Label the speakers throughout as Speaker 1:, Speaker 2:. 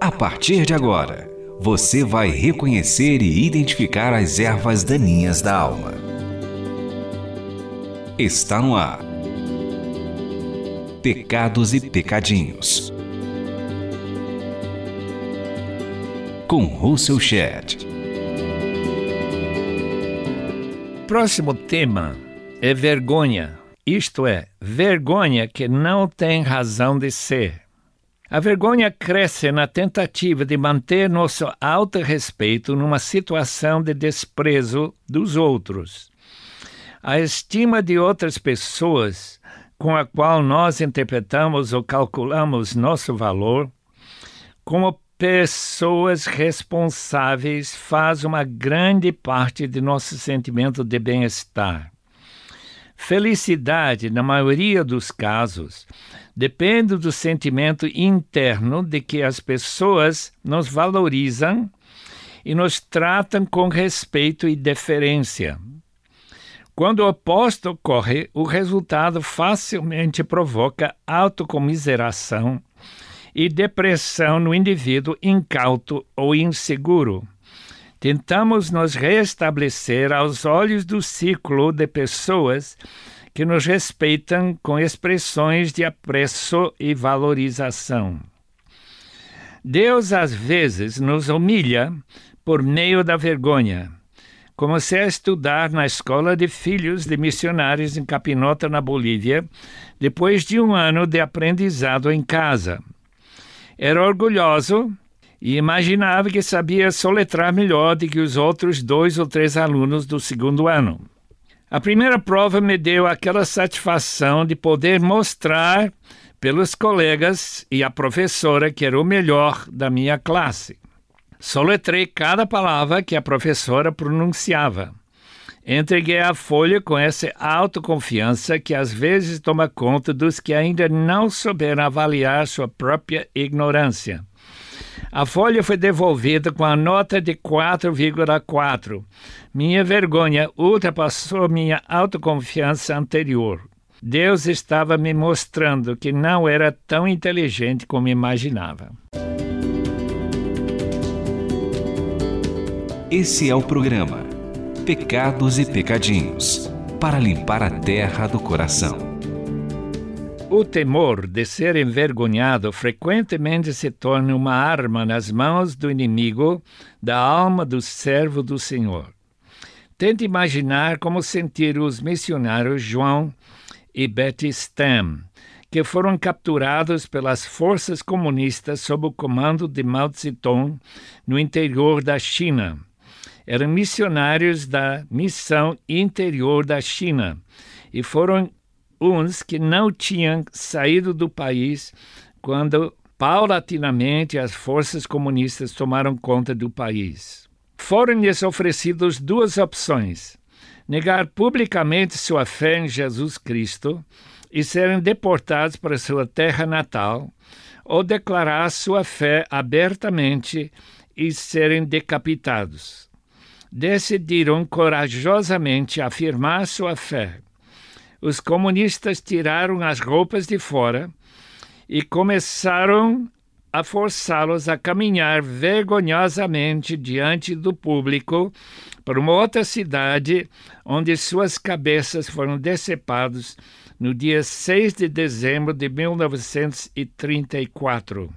Speaker 1: A partir de agora, você vai reconhecer e identificar as ervas daninhas da alma. Está no ar. Pecados e Pecadinhos. Com Russell Shedd.
Speaker 2: Próximo tema é vergonha, isto é, vergonha que não tem razão de ser. A vergonha cresce na tentativa de manter nosso alto respeito numa situação de desprezo dos outros. A estima de outras pessoas, com a qual nós interpretamos ou calculamos nosso valor, como pessoas responsáveis, faz uma grande parte de nosso sentimento de bem-estar. Felicidade, na maioria dos casos, depende do sentimento interno de que as pessoas nos valorizam e nos tratam com respeito e deferência. Quando o oposto ocorre, o resultado facilmente provoca autocomiseração e depressão no indivíduo incauto ou inseguro. Tentamos nos restabelecer aos olhos do ciclo de pessoas que nos respeitam com expressões de apreço e valorização. Deus às vezes nos humilha por meio da vergonha, como se a estudar na escola de filhos de missionários em Capinota, na Bolívia, depois de um ano de aprendizado em casa. Era orgulhoso e imaginava que sabia soletrar melhor do que os outros dois ou três alunos do segundo ano. A primeira prova me deu aquela satisfação de poder mostrar pelos colegas e a professora que era o melhor da minha classe. Soletrei cada palavra que a professora pronunciava. Entreguei a folha com essa autoconfiança que às vezes toma conta dos que ainda não souberam avaliar sua própria ignorância. A folha foi devolvida com a nota de 4,4. Minha vergonha ultrapassou minha autoconfiança anterior. Deus estava me mostrando que não era tão inteligente como imaginava.
Speaker 1: Esse é o programa Pecados e Pecadinhos para limpar a terra do coração.
Speaker 2: O temor de ser envergonhado frequentemente se torna uma arma nas mãos do inimigo da alma do servo do Senhor. Tente imaginar como sentiram os missionários João e Betty Stam, que foram capturados pelas forças comunistas sob o comando de Mao Zedong no interior da China. Eram missionários da Missão Interior da China e foram uns que não tinham saído do país quando paulatinamente as forças comunistas tomaram conta do país. Foram-lhes oferecidas duas opções: negar publicamente sua fé em Jesus Cristo e serem deportados para sua terra natal, ou declarar sua fé abertamente e serem decapitados. Decidiram corajosamente afirmar sua fé os comunistas tiraram as roupas de fora e começaram a forçá-los a caminhar vergonhosamente diante do público para uma outra cidade onde suas cabeças foram decepadas no dia 6 de dezembro de 1934.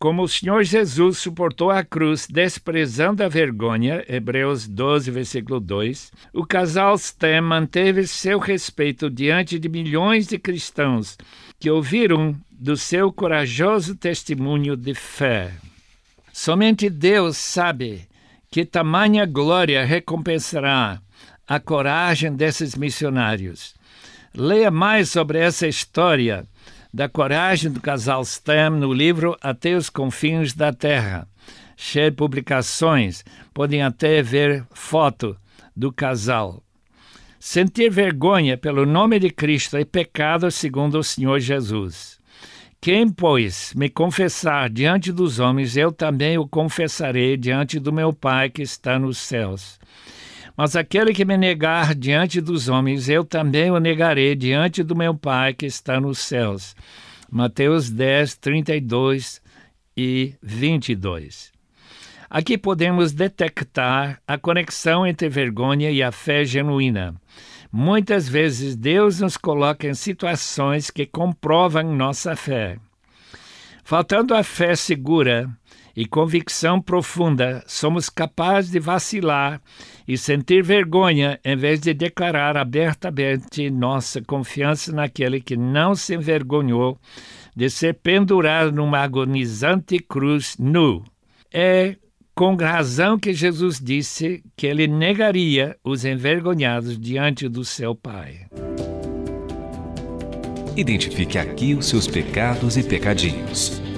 Speaker 2: Como o Senhor Jesus suportou a cruz desprezando a vergonha, Hebreus 12, versículo 2, o casal Stem manteve seu respeito diante de milhões de cristãos que ouviram do seu corajoso testemunho de fé. Somente Deus sabe que tamanha glória recompensará a coragem desses missionários. Leia mais sobre essa história da coragem do casal Stem no livro Até os Confins da Terra. De publicações, podem até ver foto do casal. Sentir vergonha pelo nome de Cristo é pecado segundo o Senhor Jesus. Quem, pois, me confessar diante dos homens, eu também o confessarei diante do meu Pai que está nos céus. Mas aquele que me negar diante dos homens, eu também o negarei diante do meu Pai que está nos céus. Mateus 10, 32 e 22. Aqui podemos detectar a conexão entre vergonha e a fé genuína. Muitas vezes Deus nos coloca em situações que comprovam nossa fé. Faltando a fé segura e convicção profunda, somos capazes de vacilar e sentir vergonha em vez de declarar abertamente nossa confiança naquele que não se envergonhou de ser pendurado numa agonizante cruz nu. É com razão que Jesus disse que ele negaria os envergonhados diante do seu Pai.
Speaker 1: Identifique aqui os seus pecados e pecadinhos.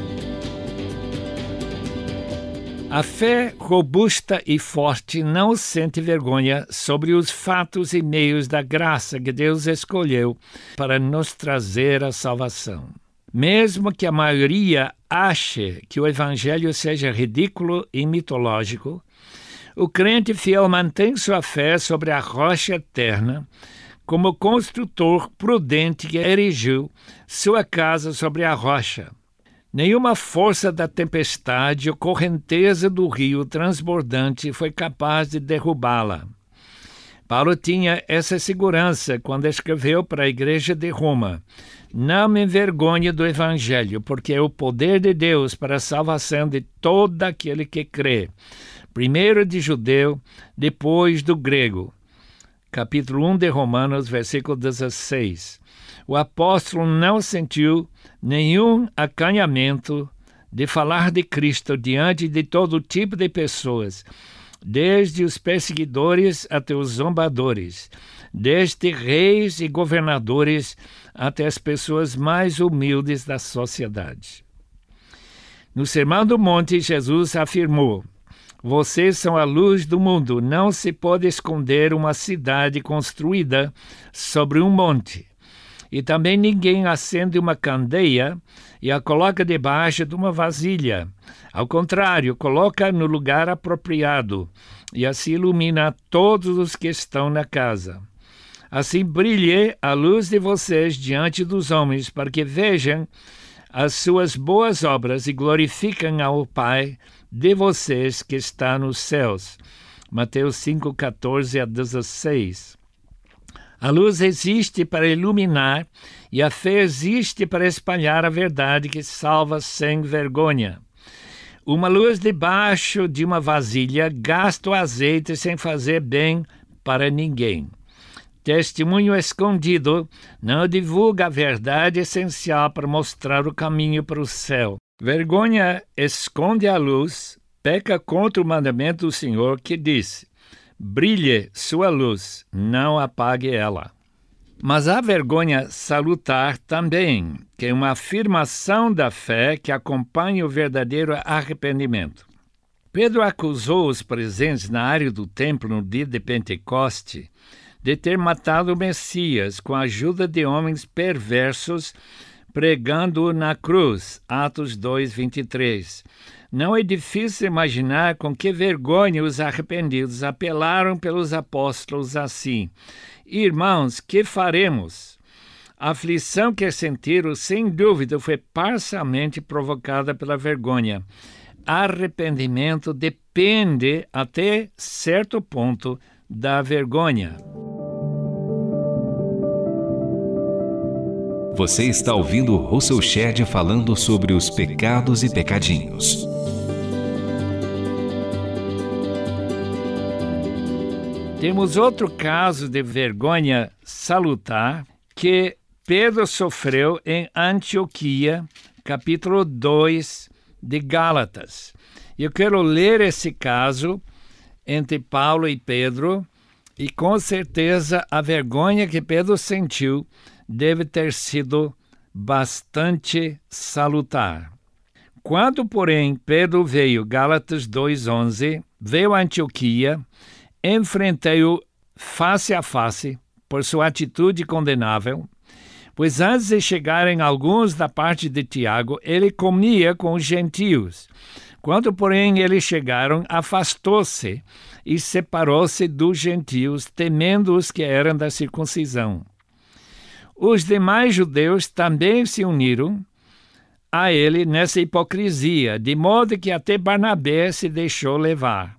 Speaker 2: A fé robusta e forte não sente vergonha sobre os fatos e meios da graça que Deus escolheu para nos trazer a salvação. Mesmo que a maioria ache que o Evangelho seja ridículo e mitológico, o crente fiel mantém sua fé sobre a rocha eterna, como construtor prudente que erigiu sua casa sobre a rocha. Nenhuma força da tempestade ou correnteza do rio transbordante foi capaz de derrubá-la. Paulo tinha essa segurança quando escreveu para a igreja de Roma: Não me envergonhe do evangelho, porque é o poder de Deus para a salvação de todo aquele que crê, primeiro de judeu, depois do grego. Capítulo 1 de Romanos, versículo 16. O apóstolo não sentiu nenhum acanhamento de falar de Cristo diante de todo tipo de pessoas desde os perseguidores até os zombadores, desde reis e governadores até as pessoas mais humildes da sociedade. No Sermão do Monte, Jesus afirmou: Vocês são a luz do mundo. Não se pode esconder uma cidade construída sobre um monte. E também ninguém acende uma candeia e a coloca debaixo de uma vasilha. Ao contrário, coloca no lugar apropriado e assim ilumina todos os que estão na casa. Assim brilhe a luz de vocês diante dos homens, para que vejam as suas boas obras e glorifiquem ao Pai de vocês que está nos céus. Mateus 5, 14 a 16. A luz existe para iluminar e a fé existe para espalhar a verdade que salva sem vergonha. Uma luz debaixo de uma vasilha gasta o azeite sem fazer bem para ninguém. Testemunho escondido não divulga a verdade essencial para mostrar o caminho para o céu. Vergonha esconde a luz, peca contra o mandamento do Senhor que diz: Brilhe sua luz, não apague ela. Mas há vergonha salutar também, que é uma afirmação da fé que acompanha o verdadeiro arrependimento. Pedro acusou os presentes na área do templo no dia de Pentecoste de ter matado o Messias com a ajuda de homens perversos pregando-o na cruz. Atos 2, 23. Não é difícil imaginar com que vergonha os arrependidos apelaram pelos apóstolos assim: Irmãos, que faremos? A aflição que sentiram, sem dúvida, foi parcialmente provocada pela vergonha. Arrependimento depende, até certo ponto, da vergonha.
Speaker 1: Você está ouvindo Russell Shedd falando sobre os pecados e pecadinhos.
Speaker 2: Temos outro caso de vergonha salutar que Pedro sofreu em Antioquia, capítulo 2 de Gálatas. Eu quero ler esse caso entre Paulo e Pedro, e com certeza a vergonha que Pedro sentiu deve ter sido bastante salutar. Quando, porém, Pedro veio, Gálatas 2,11, veio a Antioquia, enfrentei-o face a face por sua atitude condenável, pois antes de chegarem alguns da parte de Tiago, ele comia com os gentios. Quando, porém, eles chegaram, afastou-se e separou-se dos gentios, temendo os que eram da circuncisão. Os demais judeus também se uniram a ele nessa hipocrisia, de modo que até Barnabé se deixou levar.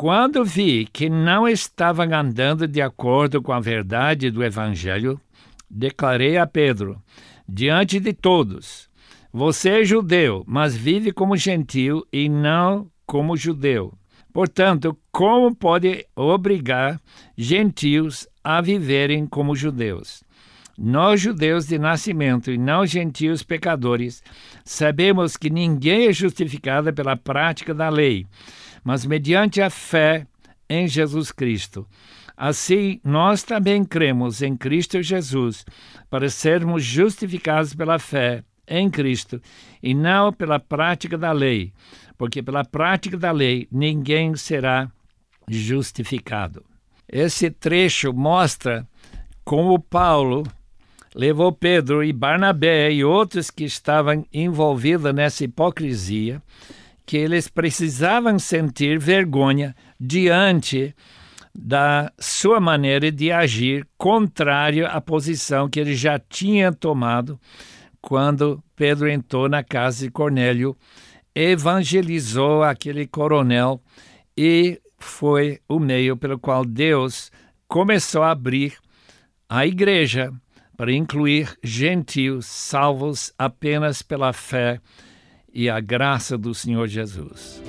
Speaker 2: Quando vi que não estavam andando de acordo com a verdade do Evangelho, declarei a Pedro, diante de todos: Você é judeu, mas vive como gentil e não como judeu. Portanto, como pode obrigar gentios a viverem como judeus? Nós, judeus de nascimento e não gentios pecadores, sabemos que ninguém é justificado pela prática da lei, mas mediante a fé em Jesus Cristo. Assim, nós também cremos em Cristo Jesus para sermos justificados pela fé em Cristo e não pela prática da lei, porque pela prática da lei ninguém será justificado. Esse trecho mostra como Paulo levou Pedro e Barnabé e outros que estavam envolvidos nessa hipocrisia, que eles precisavam sentir vergonha diante da sua maneira de agir contrário à posição que ele já tinha tomado quando Pedro entrou na casa de Cornélio, evangelizou aquele coronel e foi o meio pelo qual Deus começou a abrir a igreja para incluir gentios salvos apenas pela fé e a graça do Senhor Jesus.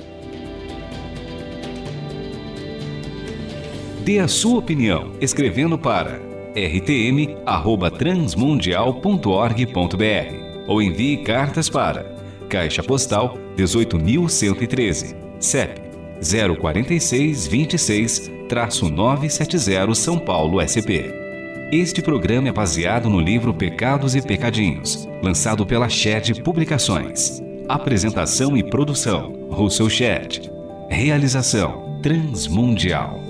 Speaker 1: Dê a sua opinião escrevendo para rtm@transmundial.org.br ou envie cartas para Caixa Postal 18113, CEP 046 26-970 São Paulo SP. Este programa é baseado no livro Pecados e Pecadinhos, lançado pela Shed Publicações. Apresentação e produção: Russell Shed. Realização: Transmundial.